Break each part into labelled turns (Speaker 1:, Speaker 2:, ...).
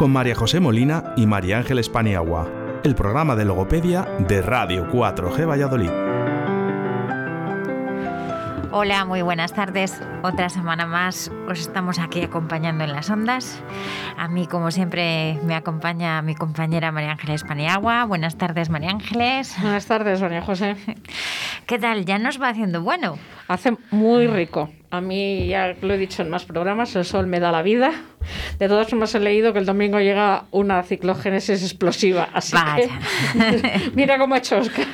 Speaker 1: con María José Molina y María Ángeles Paniagua, el programa de logopedia de Radio 4G Valladolid.
Speaker 2: Hola, muy buenas tardes. Otra semana más os estamos aquí acompañando en las ondas. A mí, como siempre, me acompaña mi compañera María Ángeles Paniagua. Buenas tardes, María Ángeles.
Speaker 3: Buenas tardes, María José.
Speaker 2: ¿Qué tal? ¿Ya nos va haciendo bueno?
Speaker 3: Hace muy rico. A mí, ya lo he dicho en más programas, el sol me da la vida. De todas formas, he leído que el domingo llega una ciclogénesis explosiva. Así que, mira cómo ha hecho Oscar.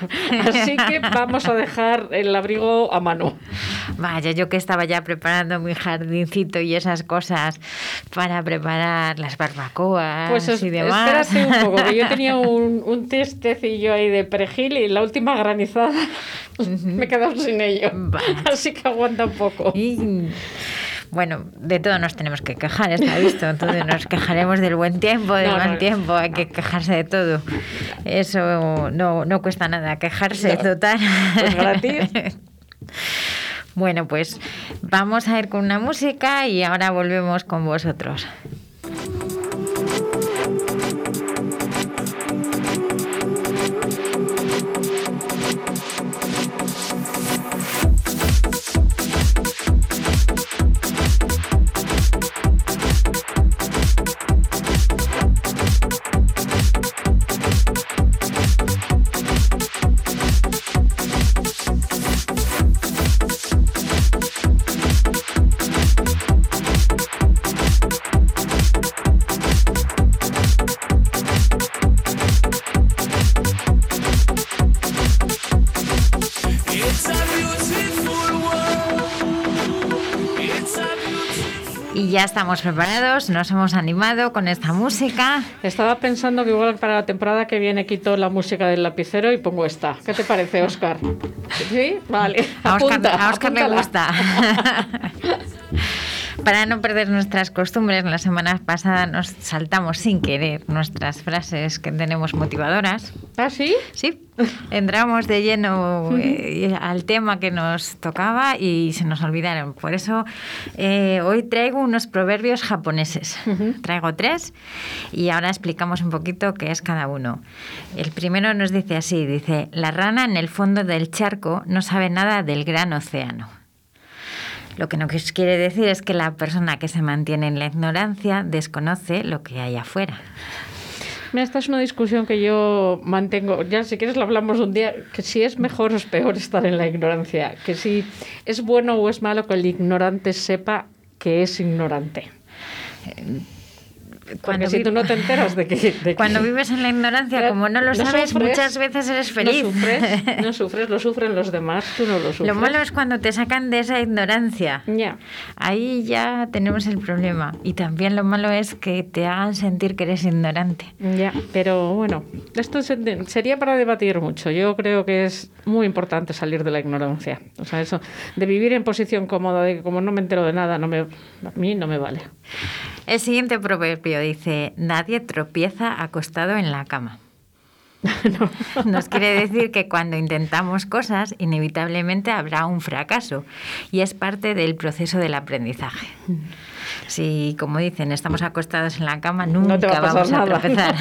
Speaker 3: Así que vamos a dejar el abrigo a mano.
Speaker 2: Vaya, yo que estaba ya preparando mi jardincito y esas cosas para preparar las barbacoas
Speaker 3: pues
Speaker 2: y demás.
Speaker 3: Espérate un poco, que yo tenía un, un testecillo ahí de perejil y la última granizada me he quedado sin ello. Así que aguanta un poco.
Speaker 2: Bueno, de todo nos tenemos que quejar, está visto. Entonces nos quejaremos del buen tiempo, del mal tiempo, hay que quejarse de todo. Eso no, no cuesta nada, quejarse, total.
Speaker 3: Pues gratis.
Speaker 2: bueno, pues vamos a ir con una música y ahora volvemos con vosotros. Ya estamos preparados, nos hemos animado con esta música.
Speaker 3: Estaba pensando que igual para la temporada que viene quito la música del lapicero y pongo esta. ¿Qué te parece, Oscar? ¿Sí? Vale.
Speaker 2: A Oscar, le gusta. Para no perder nuestras costumbres, la semana pasada nos saltamos sin querer nuestras frases que tenemos motivadoras.
Speaker 3: ¿Ah, sí?
Speaker 2: Sí. Entramos de lleno eh, al tema que nos tocaba y se nos olvidaron. Por eso eh, hoy traigo unos proverbios japoneses. Traigo tres y ahora explicamos un poquito qué es cada uno. El primero nos dice así, dice, la rana en el fondo del charco no sabe nada del gran océano. Lo que no quiere decir es que la persona que se mantiene en la ignorancia desconoce lo que hay afuera.
Speaker 3: Mira, esta es una discusión que yo mantengo. Ya, si quieres, lo hablamos un día. Que si es mejor o es peor estar en la ignorancia. Que si es bueno o es malo que el ignorante sepa que es ignorante. Cuando si tú no te enteras de que...
Speaker 2: cuando vives en la ignorancia, como no lo sabes, muchas veces eres feliz.
Speaker 3: No sufres, no sufres, lo sufren los demás, tú no lo sufres.
Speaker 2: Lo malo es cuando te sacan de esa ignorancia.
Speaker 3: Ya.
Speaker 2: Ahí ya tenemos el problema. Y también lo malo es que te hagan sentir que eres ignorante.
Speaker 3: Ya, pero bueno, esto sería para debatir mucho. Yo creo que es muy importante salir de la ignorancia. O sea, eso de vivir en posición cómoda, de que como no me entero de nada, no me, a mí no me vale.
Speaker 2: El siguiente proverbio dice, nadie tropieza acostado en la cama. Nos quiere decir que cuando intentamos cosas, inevitablemente habrá un fracaso y es parte del proceso del aprendizaje. Si, como dicen, estamos acostados en la cama, nunca
Speaker 3: a
Speaker 2: vamos a tropezar.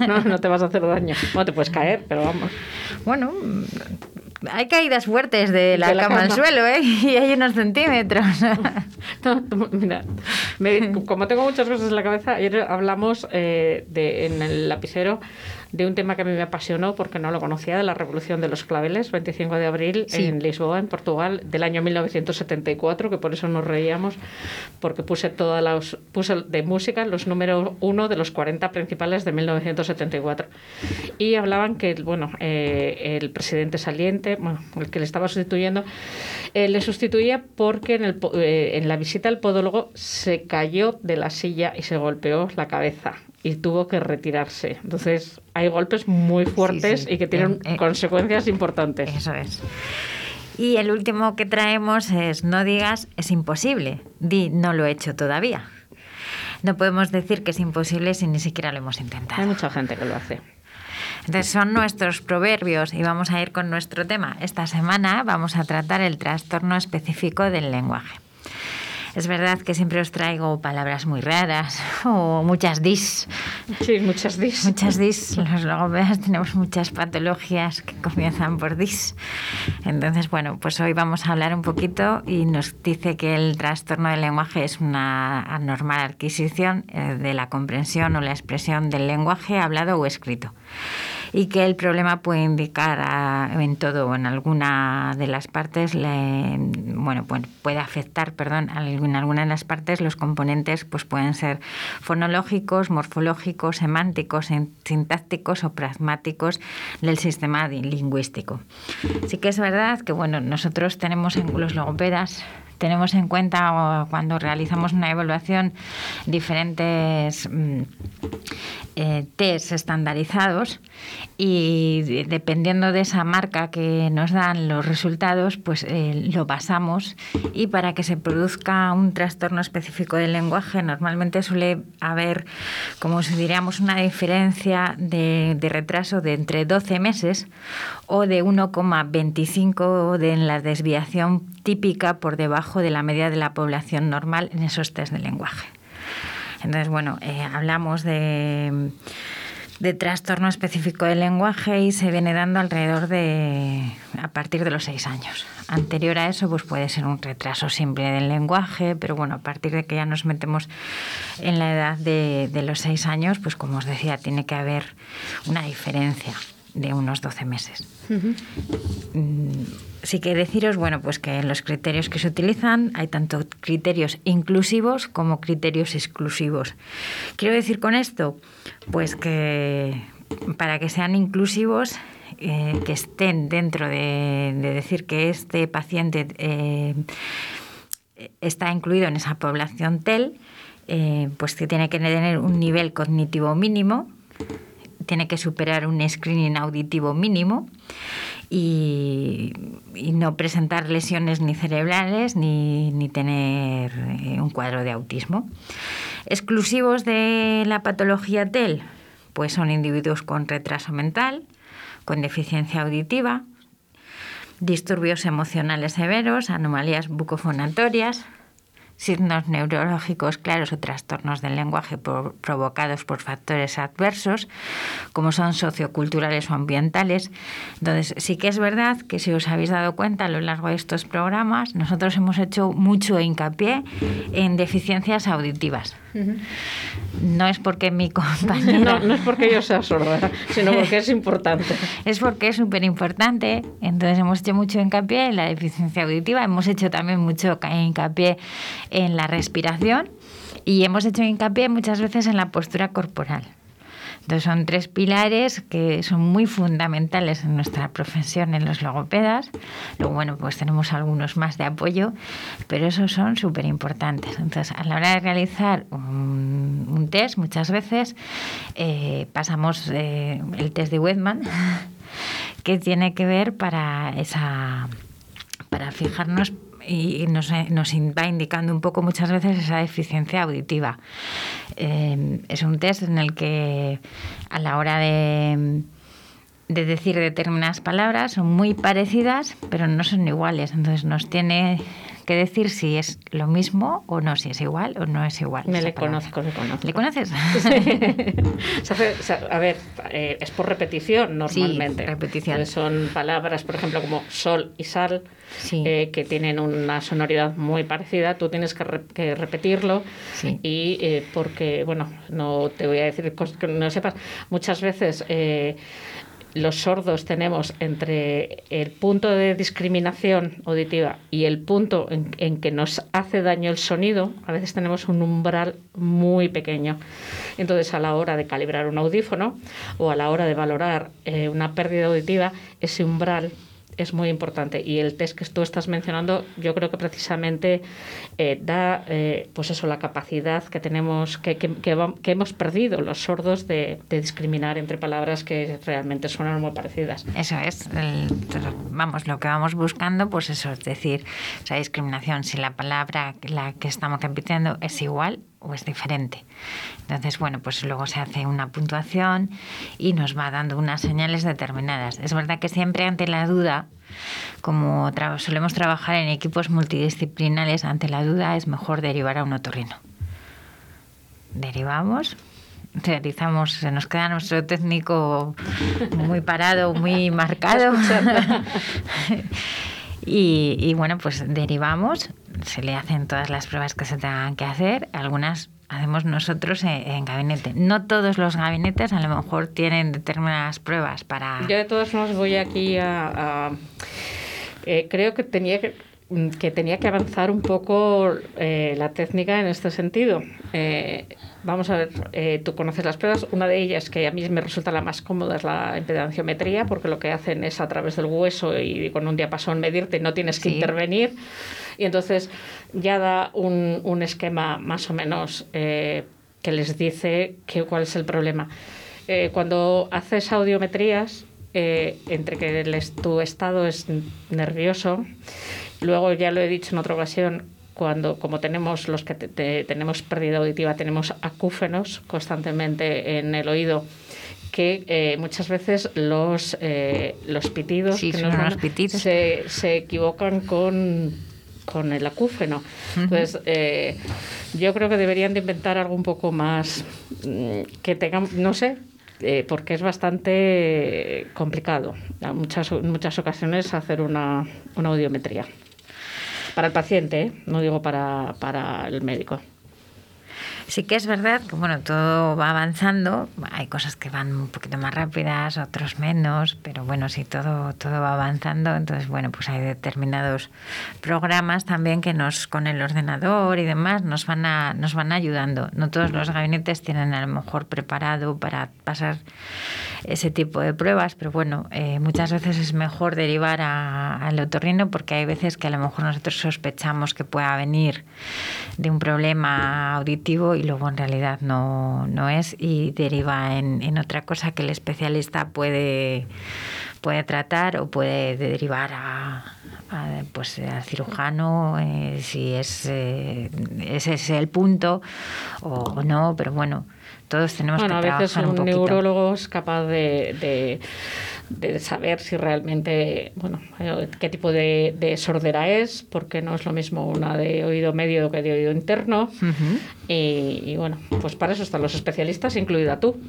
Speaker 3: no, no te vas a hacer daño. No te puedes caer, pero vamos.
Speaker 2: Bueno, hay caídas fuertes de la, cama, al suelo, ¿eh? Y hay unos centímetros.
Speaker 3: mira, como tengo muchas cosas en la cabeza, ayer hablamos eh, de, en el lapicero de un tema que a mí me apasionó porque no lo conocía, de la Revolución de los Claveles, 25 de abril en Lisboa, en Portugal, del año 1974, que por eso nos reíamos, porque puse todas las puse de música los números uno de los 40 principales de 1974. Y hablaban que bueno, eh, el presidente saliente, bueno, el que le estaba sustituyendo, eh, le sustituía porque en, el, eh, en la visita al podólogo se cayó de la silla y se golpeó la cabeza y tuvo que retirarse. Entonces, hay golpes muy fuertes y que tienen eh, eh, consecuencias importantes.
Speaker 2: Eso es. Y el último que traemos es no digas es imposible, di no lo he hecho todavía. No podemos decir que es imposible si ni siquiera lo hemos intentado.
Speaker 3: Hay mucha gente que lo hace.
Speaker 2: Entonces son nuestros proverbios y vamos a ir con nuestro tema. Esta semana vamos a tratar el trastorno específico del lenguaje. Es verdad que siempre os traigo palabras muy raras o muchas dis.
Speaker 3: Sí, muchas dis.
Speaker 2: Muchas dis. Los logopedas tenemos muchas patologías que comienzan por dis. Entonces, bueno, pues hoy vamos a hablar un poquito y nos dice que el trastorno del lenguaje es una anormal adquisición eh, de la comprensión o la expresión del lenguaje hablado o escrito y que el problema puede indicar en todo o en alguna de las partes, bueno, pues puede afectar, perdón, en alguna de las partes los componentes pues pueden ser fonológicos, morfológicos, semánticos, sintácticos o pragmáticos del sistema lingüístico. Sí que es verdad que bueno, nosotros tenemos en los logopedas tenemos en cuenta cuando realizamos una evaluación diferentes mm, eh, test estandarizados y dependiendo de esa marca que nos dan los resultados, pues eh, lo basamos y para que se produzca un trastorno específico del lenguaje normalmente suele haber, como si diríamos, una diferencia de, de retraso de entre 12 meses o de 1,25 de en la desviación típica por debajo de la media de la población normal en esos test de lenguaje. Entonces, bueno, eh, hablamos de, de, trastorno específico del lenguaje y se viene dando alrededor de a partir de los seis años. Anterior a eso, pues puede ser un retraso simple del lenguaje, pero bueno, a partir de que ya nos metemos en la edad de, de los seis años, pues como os decía, tiene que haber una diferencia de unos 12 meses. Mm, sí que deciros, bueno, pues que en los criterios que se utilizan hay tanto criterios inclusivos como criterios exclusivos. Quiero decir con esto, pues que para que sean inclusivos, eh, que estén dentro de, decir que este paciente eh, está incluido en esa población TEL, eh, pues que tiene que tener un nivel cognitivo mínimo, tiene que superar un screening auditivo mínimo y, no presentar lesiones ni cerebrales ni, ni tener eh, un cuadro de autismo. Exclusivos de la patología TEL, pues son individuos con retraso mental, con deficiencia auditiva, disturbios emocionales severos, anomalías bucofonatorias, signos neurológicos claros o trastornos del lenguaje provocados por factores adversos, como son socioculturales o ambientales. Entonces, sí que es verdad que si os habéis dado cuenta a lo largo de estos programas, nosotros hemos hecho mucho hincapié en deficiencias auditivas. No es porque mi compañera...
Speaker 3: No, no es porque yo sea sorda, sino porque es importante.
Speaker 2: es porque es súper importante. Entonces hemos hecho mucho hincapié en la deficiencia auditiva, hemos hecho también mucho hincapié en la respiración y hemos hecho hincapié muchas veces en la postura corporal. Entonces son tres pilares que son muy fundamentales en nuestra profesión en los logopedas. Luego, bueno, pues tenemos algunos más de apoyo, pero esos son súper importantes. Entonces, a la hora de realizar un, test, muchas veces eh, pasamos eh, el test de Wedman, que tiene que ver para esa para fijarnos y nos, nos, va indicando un poco muchas veces esa deficiencia auditiva. Eh, es un test en el que a la hora de, de decir determinadas palabras, son muy parecidas, pero no son iguales. Entonces nos tiene que decir si es lo mismo o no, si es igual o no es igual.
Speaker 3: Me le conozco, le conozco.
Speaker 2: ¿Le conoces?
Speaker 3: a ver, eh, es por repetición normalmente.
Speaker 2: Sí, repetición.
Speaker 3: son palabras, por ejemplo, como sol y sal, eh, que tienen una sonoridad muy parecida. Tú tienes que, repetirlo y eh, porque, bueno, no te voy a decir cosas que no sepas, muchas veces los sordos tenemos entre el punto de discriminación auditiva y el punto en, que nos hace daño el sonido, a veces tenemos un umbral muy pequeño. Entonces, a la hora de calibrar un audífono o a la hora de valorar eh, una pérdida auditiva, ese umbral es muy importante. Y el test que tú estás mencionando, yo creo que precisamente eh, da, eh, pues eso, la capacidad que tenemos, que, que, hemos perdido los sordos de, discriminar entre palabras que realmente suenan muy parecidas.
Speaker 2: Eso es, vamos, lo que vamos buscando, pues eso, es decir, esa discriminación, si la palabra la que estamos repitiendo es igual o es diferente. Entonces, bueno, pues luego se hace una puntuación y nos va dando unas señales determinadas. Es verdad que siempre ante la duda, como solemos trabajar en equipos multidisciplinares, ante la duda es mejor derivar a un otorrino. Derivamos, realizamos, se nos queda nuestro técnico muy parado, muy marcado. y, y bueno, pues derivamos, se le hacen todas las pruebas que se tengan que hacer, algunas hacemos nosotros en, gabinete. No todos los gabinetes a lo mejor tienen determinadas pruebas para...
Speaker 3: Yo de todos modos voy aquí a... Eh, creo que tenía que, que tenía que avanzar un poco eh, la técnica en este sentido. Eh, vamos a ver, tú conoces las pruebas. Una de ellas, que a mí me resulta la más cómoda, es la impedanciometría, porque lo que hacen es a través del hueso y con un diapasón medirte, no tienes que intervenir y entonces ya da un, un esquema más o menos eh, que les dice que, cuál es el problema. Eh, cuando haces audiometrías, eh, entre que el, tu estado es nervioso, luego ya lo he dicho en otra ocasión, cuando como tenemos los que tenemos pérdida auditiva, tenemos acúfenos constantemente en el oído, que muchas veces los, los pitidos, que
Speaker 2: nos pitidos.
Speaker 3: Se, se equivocan con con el acúfeno. Entonces, eh, yo creo que deberían de inventar algo un poco más mm, que tengan, no sé, eh, porque es bastante complicado en muchas, muchas ocasiones hacer una, una audiometría. Para el paciente, ¿eh? no digo para, para el médico.
Speaker 2: Sí que es verdad que bueno, todo va avanzando, hay cosas que van un poquito más rápidas, otros menos, pero bueno, sí, todo, todo va avanzando, entonces bueno, pues hay determinados programas también que nos, con el ordenador y demás, nos van a, nos van ayudando. No todos los gabinetes tienen a lo mejor preparado para pasar ese tipo de pruebas, pero bueno, eh, muchas veces es mejor derivar al otorrino porque hay veces que a lo mejor nosotros sospechamos que pueda venir de un problema auditivo y luego en realidad no, no es y deriva en, en otra cosa que el especialista puede, puede tratar o puede derivar a, pues al cirujano eh, si es eh, ese es el punto o, no pero bueno todos tenemos
Speaker 3: bueno,
Speaker 2: que
Speaker 3: a veces
Speaker 2: un,
Speaker 3: neurólogo es capaz de de saber si realmente, bueno, eh, qué tipo de, de, sordera es, porque no es lo mismo una de oído medio que de oído interno. y, bueno, pues para eso están los especialistas, incluida tú.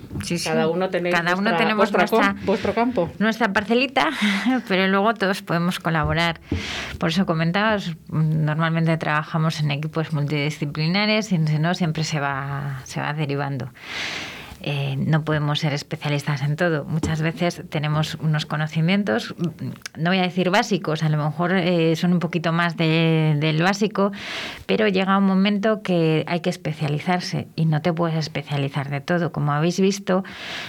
Speaker 3: Cada uno, tenéis
Speaker 2: Cada uno tenemos nuestra,
Speaker 3: vuestro campo.
Speaker 2: Nuestra parcelita, pero luego todos podemos colaborar. Por eso comentabas, normalmente trabajamos en equipos multidisciplinares y no siempre se va, se va derivando. Eh, no podemos ser especialistas en todo. Muchas veces tenemos unos conocimientos, no voy a decir básicos, a lo mejor eh, son un poquito más del básico, pero llega un momento que hay que especializarse y no te puedes especializar de todo. Como habéis visto,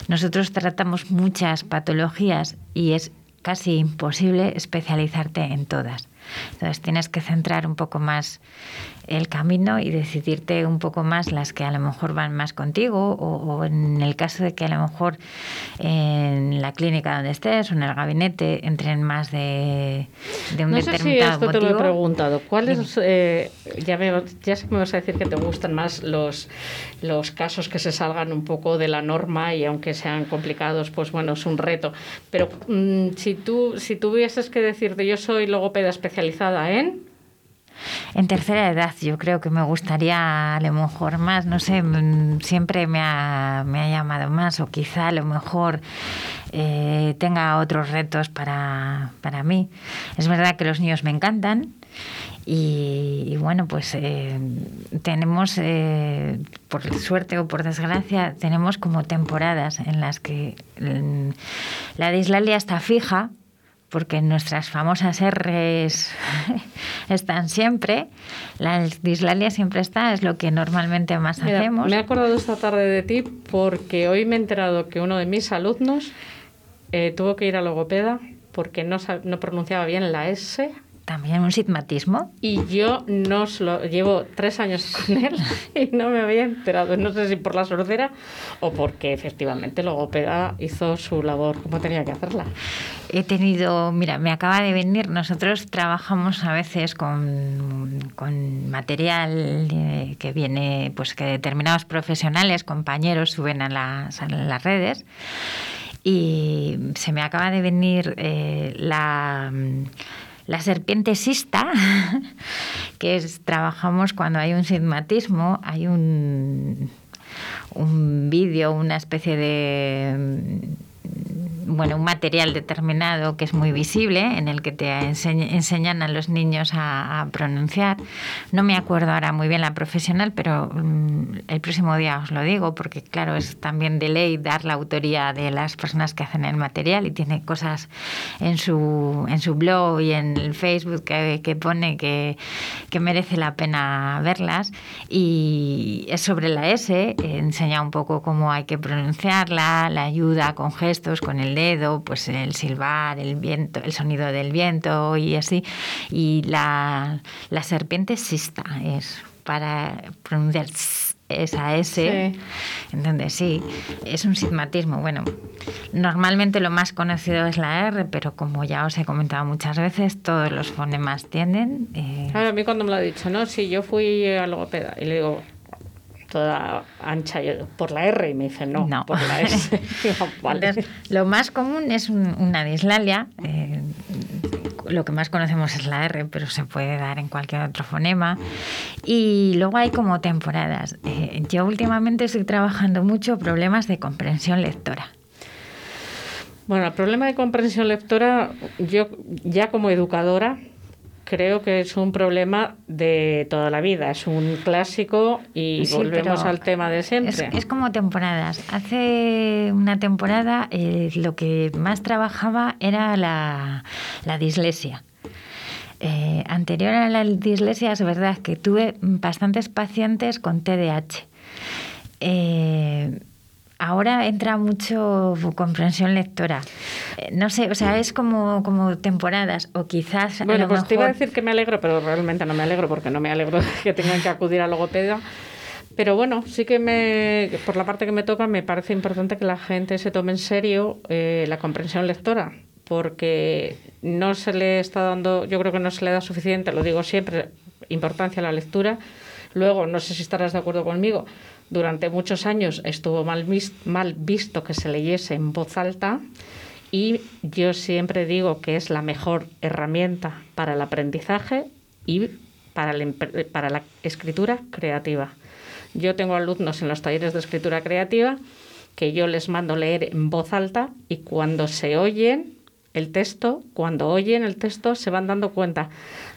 Speaker 2: nosotros tratamos muchas patologías y es casi imposible especializarte en todas. Entonces tienes que centrar un poco más el camino y decidirte un poco más las que a lo mejor van más contigo o, en el caso de que a lo mejor en la clínica donde estés o en el gabinete entren más de, de un
Speaker 3: no
Speaker 2: sé
Speaker 3: si esto te lo he preguntado. ¿Cuáles, eh, ya, ya sé que me vas a decir que te gustan más los, los casos que se salgan un poco de la norma y aunque sean complicados, pues bueno, es un reto. Pero mm, si, tú, si tuvieses que decirte, yo soy logopeda especializada en
Speaker 2: en tercera edad yo creo que me gustaría a lo mejor más, no sé, mm, siempre me ha, me ha llamado más o quizá a lo mejor eh, tenga otros retos para, para mí. Es verdad que los niños me encantan y, bueno, pues eh, tenemos, eh, por suerte o por desgracia, tenemos como temporadas en las que la dislalia está fija porque nuestras famosas R's están siempre, la dislalia siempre está, es lo que normalmente más hacemos.
Speaker 3: Me he acordado esta tarde de ti porque hoy me he enterado que uno de mis alumnos eh, tuvo que ir a logopeda porque no, no pronunciaba bien la S
Speaker 2: también un sigmatismo.
Speaker 3: Y yo no lo llevo tres años con él y no me había enterado. No sé si por la sordera o porque efectivamente logopeda hizo su labor como tenía que hacerla.
Speaker 2: He tenido, mira, me acaba de venir, nosotros trabajamos a veces con, con material eh, que viene, pues que determinados profesionales, compañeros suben a las, a las redes y se me acaba de venir eh, la la serpiente sista, que es, trabajamos cuando hay un sigmatismo, hay un, un vídeo, una especie de bueno, un material determinado que es muy visible, en el que te enseñan a los niños a, pronunciar. No me acuerdo ahora muy bien la profesional, pero mm, el próximo día os lo digo, porque claro, es también de ley dar la autoría de las personas que hacen el material y tiene cosas en su, en su blog y en el Facebook que, que pone que, que merece la pena verlas. Y es sobre la S, enseña un poco cómo hay que pronunciarla, la ayuda con gestos, con el dedo, pues el silbar, el viento, el sonido del viento y así. Y la, serpiente sista es para pronunciar esa S. Entonces, sí, es un sigmatismo. Bueno, normalmente lo más conocido es la R, pero como ya os he comentado muchas veces, todos los fonemas tienden.
Speaker 3: Eh... A mí cuando me lo ha dicho, ¿no? Si yo fui a logopeda y le digo, toda ancha por la R y me dicen no, por la S.
Speaker 2: lo más común es una dislalia. Eh, lo que más conocemos es la R, pero se puede dar en cualquier otro fonema. Y luego hay como temporadas. Eh, yo últimamente estoy trabajando mucho problemas de comprensión lectora.
Speaker 3: Bueno, el problema de comprensión lectora, yo ya como educadora, creo que es un problema de toda la vida, es un clásico y volvemos al tema de siempre.
Speaker 2: Es, como temporadas. Hace una temporada eh, lo que más trabajaba era la, dislexia. Eh, anterior a la dislexia es verdad que tuve bastantes pacientes con TDAH. Eh, ahora entra mucho comprensión lectora. Eh, no sé, o sea, es como, como temporadas o quizás...
Speaker 3: Bueno, pues te iba a decir que me alegro, pero realmente no me alegro porque no me alegro de que tengan que acudir a logopeda. Pero bueno, sí que me, por la parte que me toca, me parece importante que la gente se tome en serio eh, la comprensión lectora, porque no se le está dando, yo creo que no se le da suficiente, lo digo siempre, importancia a la lectura. Luego, no sé si estarás de acuerdo conmigo, durante muchos años estuvo mal, visto que se leyese en voz alta y yo siempre digo que es la mejor herramienta para el aprendizaje y para, para la escritura creativa. Yo tengo alumnos en los talleres de escritura creativa que yo les mando leer en voz alta y cuando se oyen el texto, cuando oyen el texto, se van dando cuenta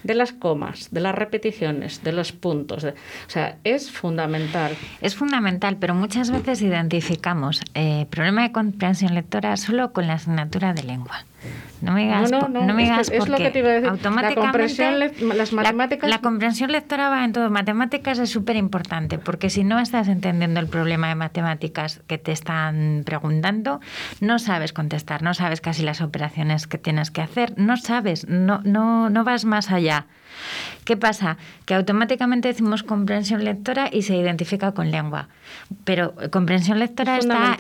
Speaker 3: de las comas, de las repeticiones, de los puntos. o sea, es fundamental.
Speaker 2: Es fundamental, pero muchas veces identificamos eh, problema de comprensión lectora solo con la asignatura de lengua. No me digas,
Speaker 3: No, no, no,
Speaker 2: no me digas
Speaker 3: es lo que te iba a decir. La
Speaker 2: automáticamente
Speaker 3: comprensión le- las
Speaker 2: la-
Speaker 3: matemáticas-
Speaker 2: La, comprensión lectora va en todo. Matemáticas es súper importante porque si no estás entendiendo el problema de matemáticas que te están preguntando, no sabes contestar, no sabes casi las operaciones que tienes que hacer, no sabes, no, no, no vas más allá. ¿Qué pasa? Que automáticamente decimos comprensión lectora y se identifica con lengua. Pero comprensión lectora
Speaker 3: Es
Speaker 2: está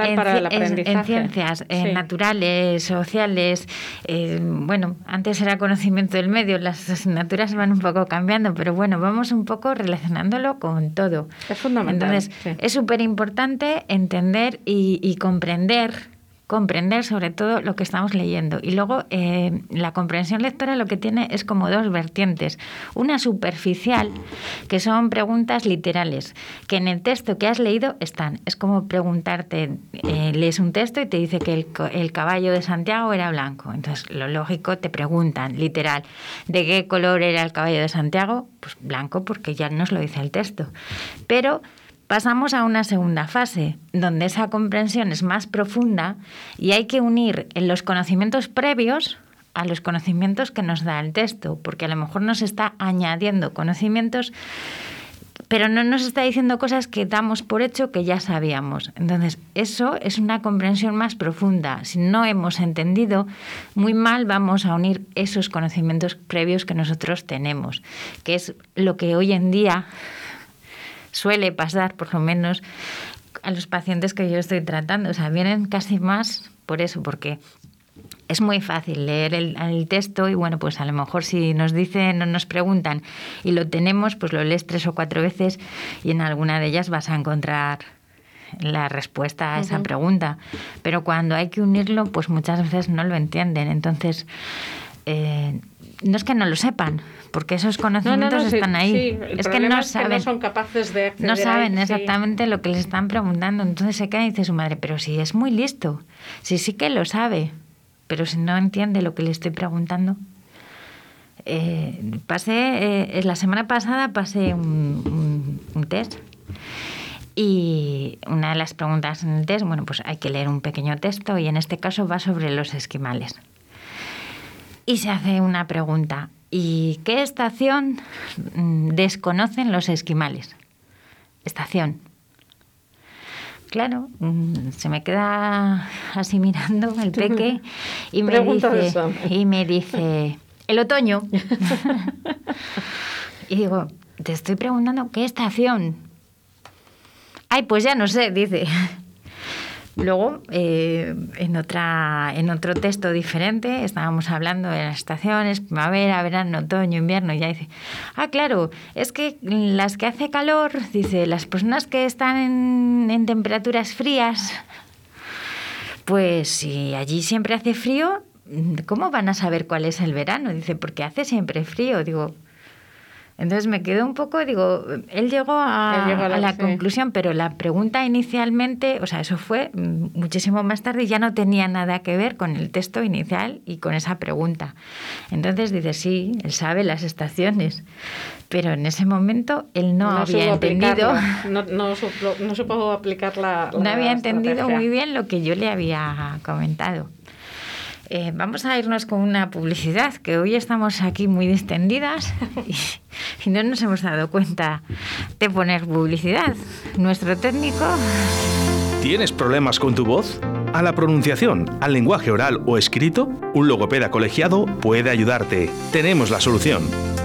Speaker 2: en, en- ciencias, en naturales, sociales. eh, bueno, antes era conocimiento del medio, las asignaturas van un poco cambiando, pero bueno, vamos un poco relacionándolo con todo.
Speaker 3: Es fundamental,
Speaker 2: Entonces,
Speaker 3: sí.
Speaker 2: es súper importante entender y, y comprender comprender sobre todo lo que estamos leyendo. Y luego eh, la comprensión lectora lo que tiene es como dos vertientes. Una superficial, que son preguntas literales, que en el texto que has leído están. Es como preguntarte, eh, lees un texto y te dice que el, el caballo de Santiago era blanco. Entonces, lo lógico, te preguntan, literal, ¿de qué color era el caballo de Santiago? Pues blanco, porque ya nos lo dice el texto. Pero Pasamos a una segunda fase, donde esa comprensión es más profunda y hay que unir los conocimientos previos a los conocimientos que nos da el texto, porque a lo mejor nos está añadiendo conocimientos, pero no nos está diciendo cosas que damos por hecho que ya sabíamos. Entonces, eso es una comprensión más profunda. Si no hemos entendido, muy mal vamos a unir esos conocimientos previos que nosotros tenemos, que es lo que hoy en día suele pasar, por lo menos a los pacientes que yo estoy tratando. O sea, vienen casi más por eso, porque es muy fácil leer el, el texto y bueno, pues a lo mejor si nos dicen o nos preguntan y lo tenemos, pues lo lees tres o cuatro veces y en alguna de ellas vas a encontrar la respuesta a esa pregunta. Pero cuando hay que unirlo, pues muchas veces no lo entienden. Entonces, eh, no es que no lo sepan, porque esos conocimientos están ahí.
Speaker 3: sí, el
Speaker 2: es que no
Speaker 3: es que
Speaker 2: saben.
Speaker 3: no son capaces de acceder
Speaker 2: No saben
Speaker 3: ahí, sí.
Speaker 2: exactamente lo que les están preguntando. Entonces se queda y dice su madre, pero si es muy listo, si sí que lo sabe, pero si no entiende lo que le estoy preguntando. Eh, pasé, eh, la semana pasada pasé un, un- un test y una de las preguntas en el test, bueno, pues hay que leer un pequeño texto y en este caso va sobre los esquimales. Y se hace una pregunta, ¿y qué estación mm, desconocen los esquimales? Estación. Claro, mm, se me queda así mirando el peque y me
Speaker 3: Pregunta
Speaker 2: dice, y me dice, el otoño. y digo, te estoy preguntando, ¿qué estación? Ay, pues ya no sé, dice. Luego, eh, en, otra, en otro texto diferente, estábamos hablando de las estaciones, primavera, verano, otoño, invierno, y ya dice, ah, claro, es que las que hace calor, dice, las personas que están en, temperaturas frías, pues si allí siempre hace frío, ¿cómo van a saber cuál es el verano? Dice, porque hace siempre frío. Digo, entonces me quedo un poco, digo, él llegó a,
Speaker 3: Él llegó a
Speaker 2: a
Speaker 3: la- sí.
Speaker 2: conclusión, pero la pregunta inicialmente, o sea, eso fue muchísimo más tarde y ya no tenía nada que ver con el texto inicial y con esa pregunta. Entonces dice, sí, él sabe las estaciones, pero en ese momento él no, había entendido.
Speaker 3: No, no, supo, no supo aplicar la,
Speaker 2: No había entendido
Speaker 3: estrategia.
Speaker 2: muy bien lo que yo le había comentado. Eh, vamos a irnos con una publicidad, que hoy estamos aquí muy distendidas y, y no nos hemos dado cuenta de poner publicidad. Nuestro técnico...
Speaker 1: ¿Tienes problemas con tu voz? ¿A la pronunciación, al lenguaje oral o escrito? Un logopeda colegiado puede ayudarte. Tenemos la solución.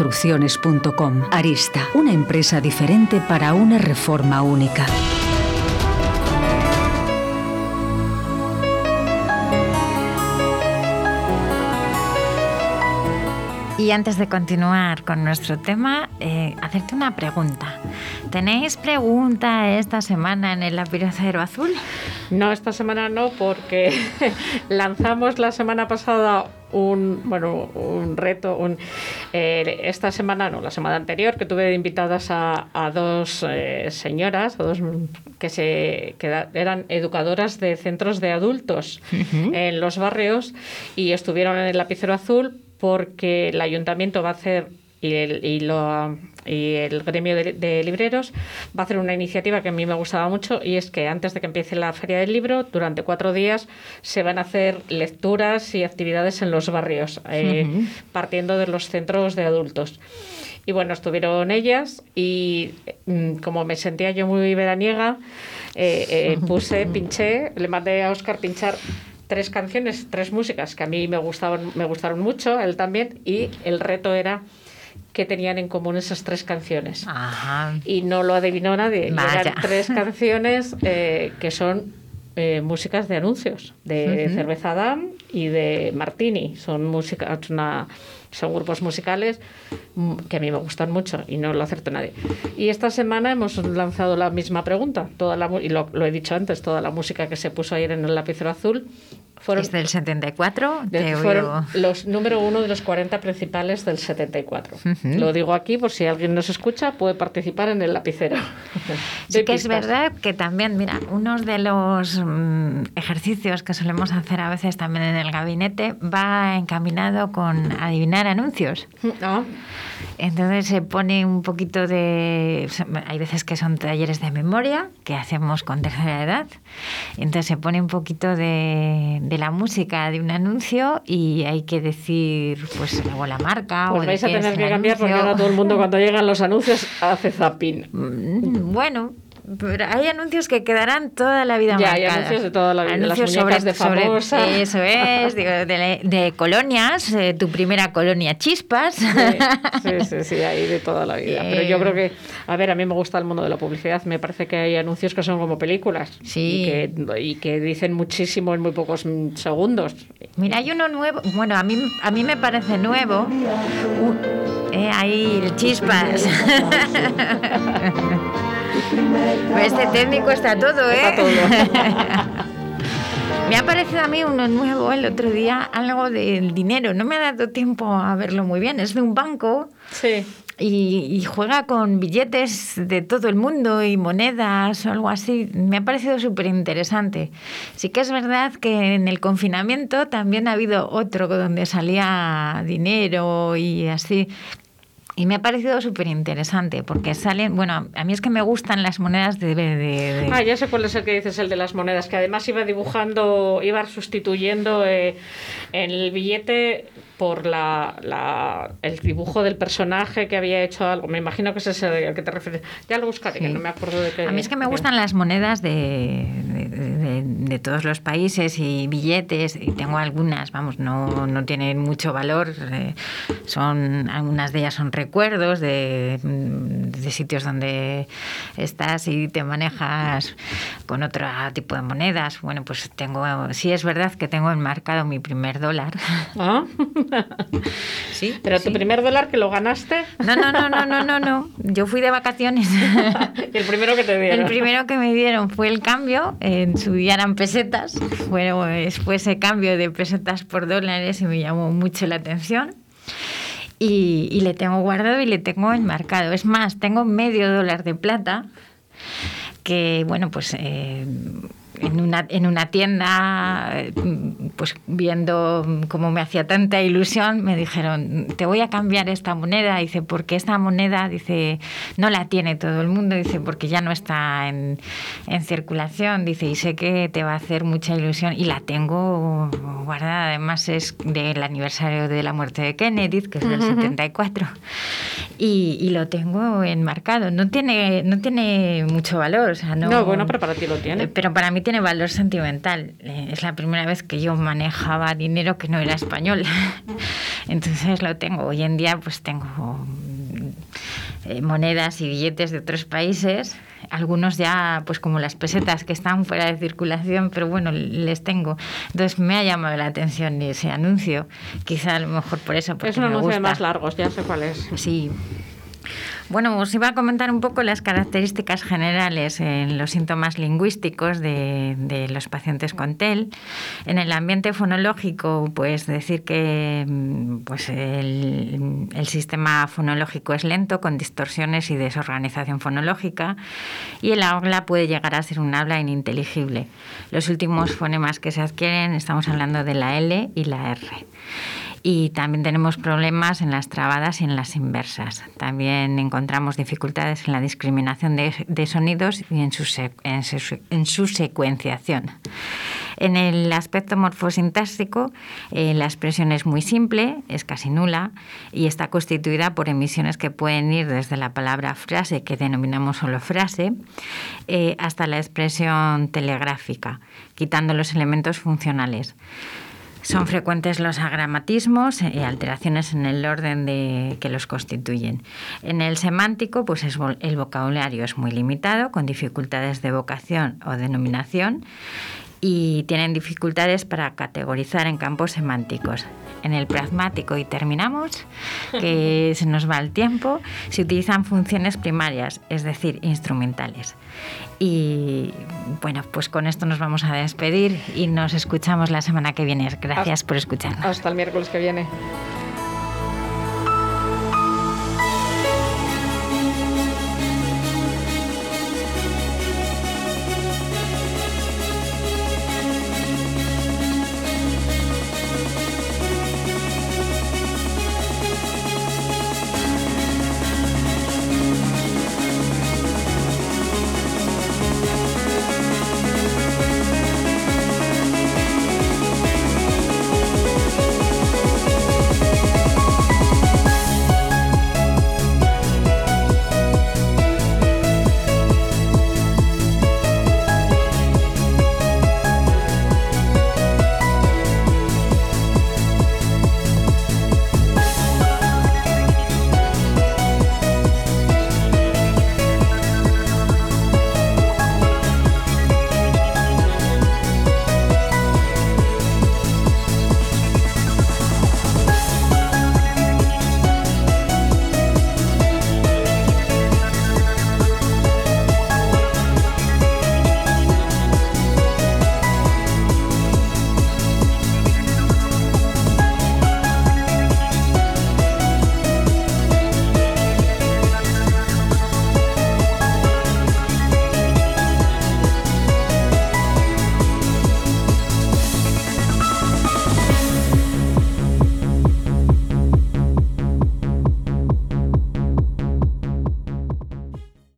Speaker 4: construcciones.com. Arista, una empresa diferente para una reforma única.
Speaker 2: Y antes de continuar con nuestro tema, eh, hacerte una pregunta. ¿Tenéis pregunta esta semana en el lapicero azul?
Speaker 3: No, esta semana no, porque lanzamos la semana pasada un bueno un reto un, eh, esta semana no la semana anterior que tuve invitadas a, a dos eh, señoras a dos que se que eran educadoras de centros de adultos en los barrios y estuvieron en el lapicero azul porque el ayuntamiento va a hacer y el, y lo, y el gremio de, libreros va a hacer una iniciativa que a mí me gustaba mucho y es que antes de que empiece la feria del libro, durante cuatro días se van a hacer lecturas y actividades en los barrios, eh, partiendo de los centros de adultos. Y bueno, estuvieron ellas y mm, como me sentía yo muy veraniega, eh, eh, puse, pinché, le mandé a Oscar pinchar tres canciones, tres músicas que a mí me gustaban, me gustaron mucho, él también, y el reto era que tenían en común esas tres canciones. Y no lo adivinó nadie. Eran tres canciones eh, que son eh, músicas de anuncios, de Cerveza Dam y de Martini. Son música, una, son grupos musicales mm, que a mí me gustan mucho y no lo acertó nadie. Y esta semana hemos lanzado la misma pregunta, toda la, y lo, lo he dicho antes, toda la música que se puso ayer en el lapicero azul
Speaker 2: fueron, es del 74.
Speaker 3: fueron los número uno de los 40 principales del 74. Lo digo aquí por si alguien nos escucha, puede participar en el lapicero.
Speaker 2: sí que es verdad que también, mira, uno de los mm, ejercicios que solemos hacer a veces también en el gabinete va encaminado con adivinar anuncios. Ah. Entonces se pone un poquito de... Hay veces que son talleres de memoria que hacemos con tercera edad. Entonces se pone un poquito de, la música de un anuncio y hay que decir pues luego la marca.
Speaker 3: Pues vais a tener que cambiar porque ahora todo el mundo cuando llegan los anuncios hace zapping.
Speaker 2: Mm, bueno, pero hay anuncios que quedarán toda la vida
Speaker 3: ya, hay anuncios de toda la vida. Anuncios sobre, de famosa.
Speaker 2: eso es, digo, de, colonias, eh, tu primera colonia Chispas.
Speaker 3: Sí, sí, sí, hay de toda la vida. Pero yo creo que, a ver, a mí me gusta el mundo de la publicidad. Me parece que hay anuncios que son como películas.
Speaker 2: Sí.
Speaker 3: Y que, y que dicen muchísimo en muy pocos segundos.
Speaker 2: Mira, hay uno nuevo, bueno, a mí, a mí me parece nuevo. eh, ahí, el Chispas. Este técnico está todo, ¿eh? todo. Me ha parecido a mí uno nuevo el otro día, algo del dinero. No me ha dado tiempo a verlo muy bien. Es de un banco.
Speaker 3: Sí.
Speaker 2: Y, juega con billetes de todo el mundo y monedas o algo así. Me ha parecido súper interesante. Sí que es verdad que en el confinamiento también ha habido otro donde salía dinero y así. Y me ha parecido súper interesante porque salen, bueno, a mí es que me gustan las monedas de,
Speaker 3: Ah, ya sé cuál es el que dices, el de las monedas, que además iba dibujando, iba sustituyendo eh, en el billete por la, la, el dibujo del personaje que había hecho algo. Me imagino que ese es el que te refieres. Ya lo buscaré, que no me acuerdo de qué.
Speaker 2: A mí es que me gustan las monedas de, de, todos los países y billetes, y tengo algunas, vamos, no, no tienen mucho valor. Eh, son Algunas de ellas son recuerdos de, de sitios donde estás y te manejas con otro tipo de monedas. Bueno, pues tengo, sí es verdad que tengo enmarcado mi primer dólar.
Speaker 3: ¿Ah? sí. Pero tu primer dólar que lo ganaste.
Speaker 2: No, no, no, no, no, no, no. Yo fui de vacaciones.
Speaker 3: el primero que te dieron.
Speaker 2: El primero que me dieron fue el cambio. En su día eran pesetas. Bueno, fue ese cambio de pesetas por dólares y me llamó mucho la atención. Y, y, le tengo guardado y le tengo enmarcado. Es más, tengo medio dólar de plata que, bueno, pues eh, en una, en una tienda, pues viendo cómo me hacía tanta ilusión, me dijeron, te voy a cambiar esta moneda, dice, porque esta moneda, dice, no la tiene todo el mundo, dice, porque ya no está en, en circulación, dice, y sé que te va a hacer mucha ilusión, y la tengo guardada, además es del aniversario de la muerte de Kennedy, que es del 74, y, y, lo tengo enmarcado. No tiene, no tiene mucho valor, o sea, no...
Speaker 3: No, bueno, pero para ti lo tiene.
Speaker 2: Pero para mí tiene valor sentimental. Eh, es la primera vez que yo manejaba dinero que no era español. Entonces lo tengo. Hoy en día pues tengo eh, monedas y billetes de otros países, algunos ya pues como las pesetas que están fuera de circulación, pero bueno, les tengo. Entonces me ha llamado la atención ese anuncio, quizá a lo mejor por eso.
Speaker 3: Es un anuncio de más largos, ya sé cuál es.
Speaker 2: Sí. Bueno, os iba a comentar un poco las características generales en los síntomas lingüísticos de, los pacientes con TEL. En el ambiente fonológico, pues decir que mm, pues el, sistema fonológico es lento, con distorsiones y desorganización fonológica, y el habla puede llegar a ser un habla ininteligible. Los últimos fonemas que se adquieren, estamos hablando de la L y la R y también tenemos problemas en las trabadas y en las inversas. También encontramos dificultades en la discriminación de, sonidos y en su, en, su, secuenciación. En el aspecto morfosintáctico, eh, la expresión es muy simple, es casi nula y está constituida por emisiones que pueden ir desde la palabra frase, que denominamos solo frase, eh, hasta la expresión telegráfica, quitando los elementos funcionales. Son frecuentes los agramatismos y alteraciones en el orden de, que los constituyen. En el semántico, pues el vocabulario es muy limitado, con dificultades de evocación o denominación y tienen dificultades para categorizar en campos semánticos. En el pragmático, y terminamos, que se nos va el tiempo, se utilizan funciones primarias, es decir, instrumentales. Y bueno, pues con esto nos vamos a despedir y nos escuchamos la semana que viene. Gracias por escucharnos.
Speaker 3: Hasta el miércoles que viene.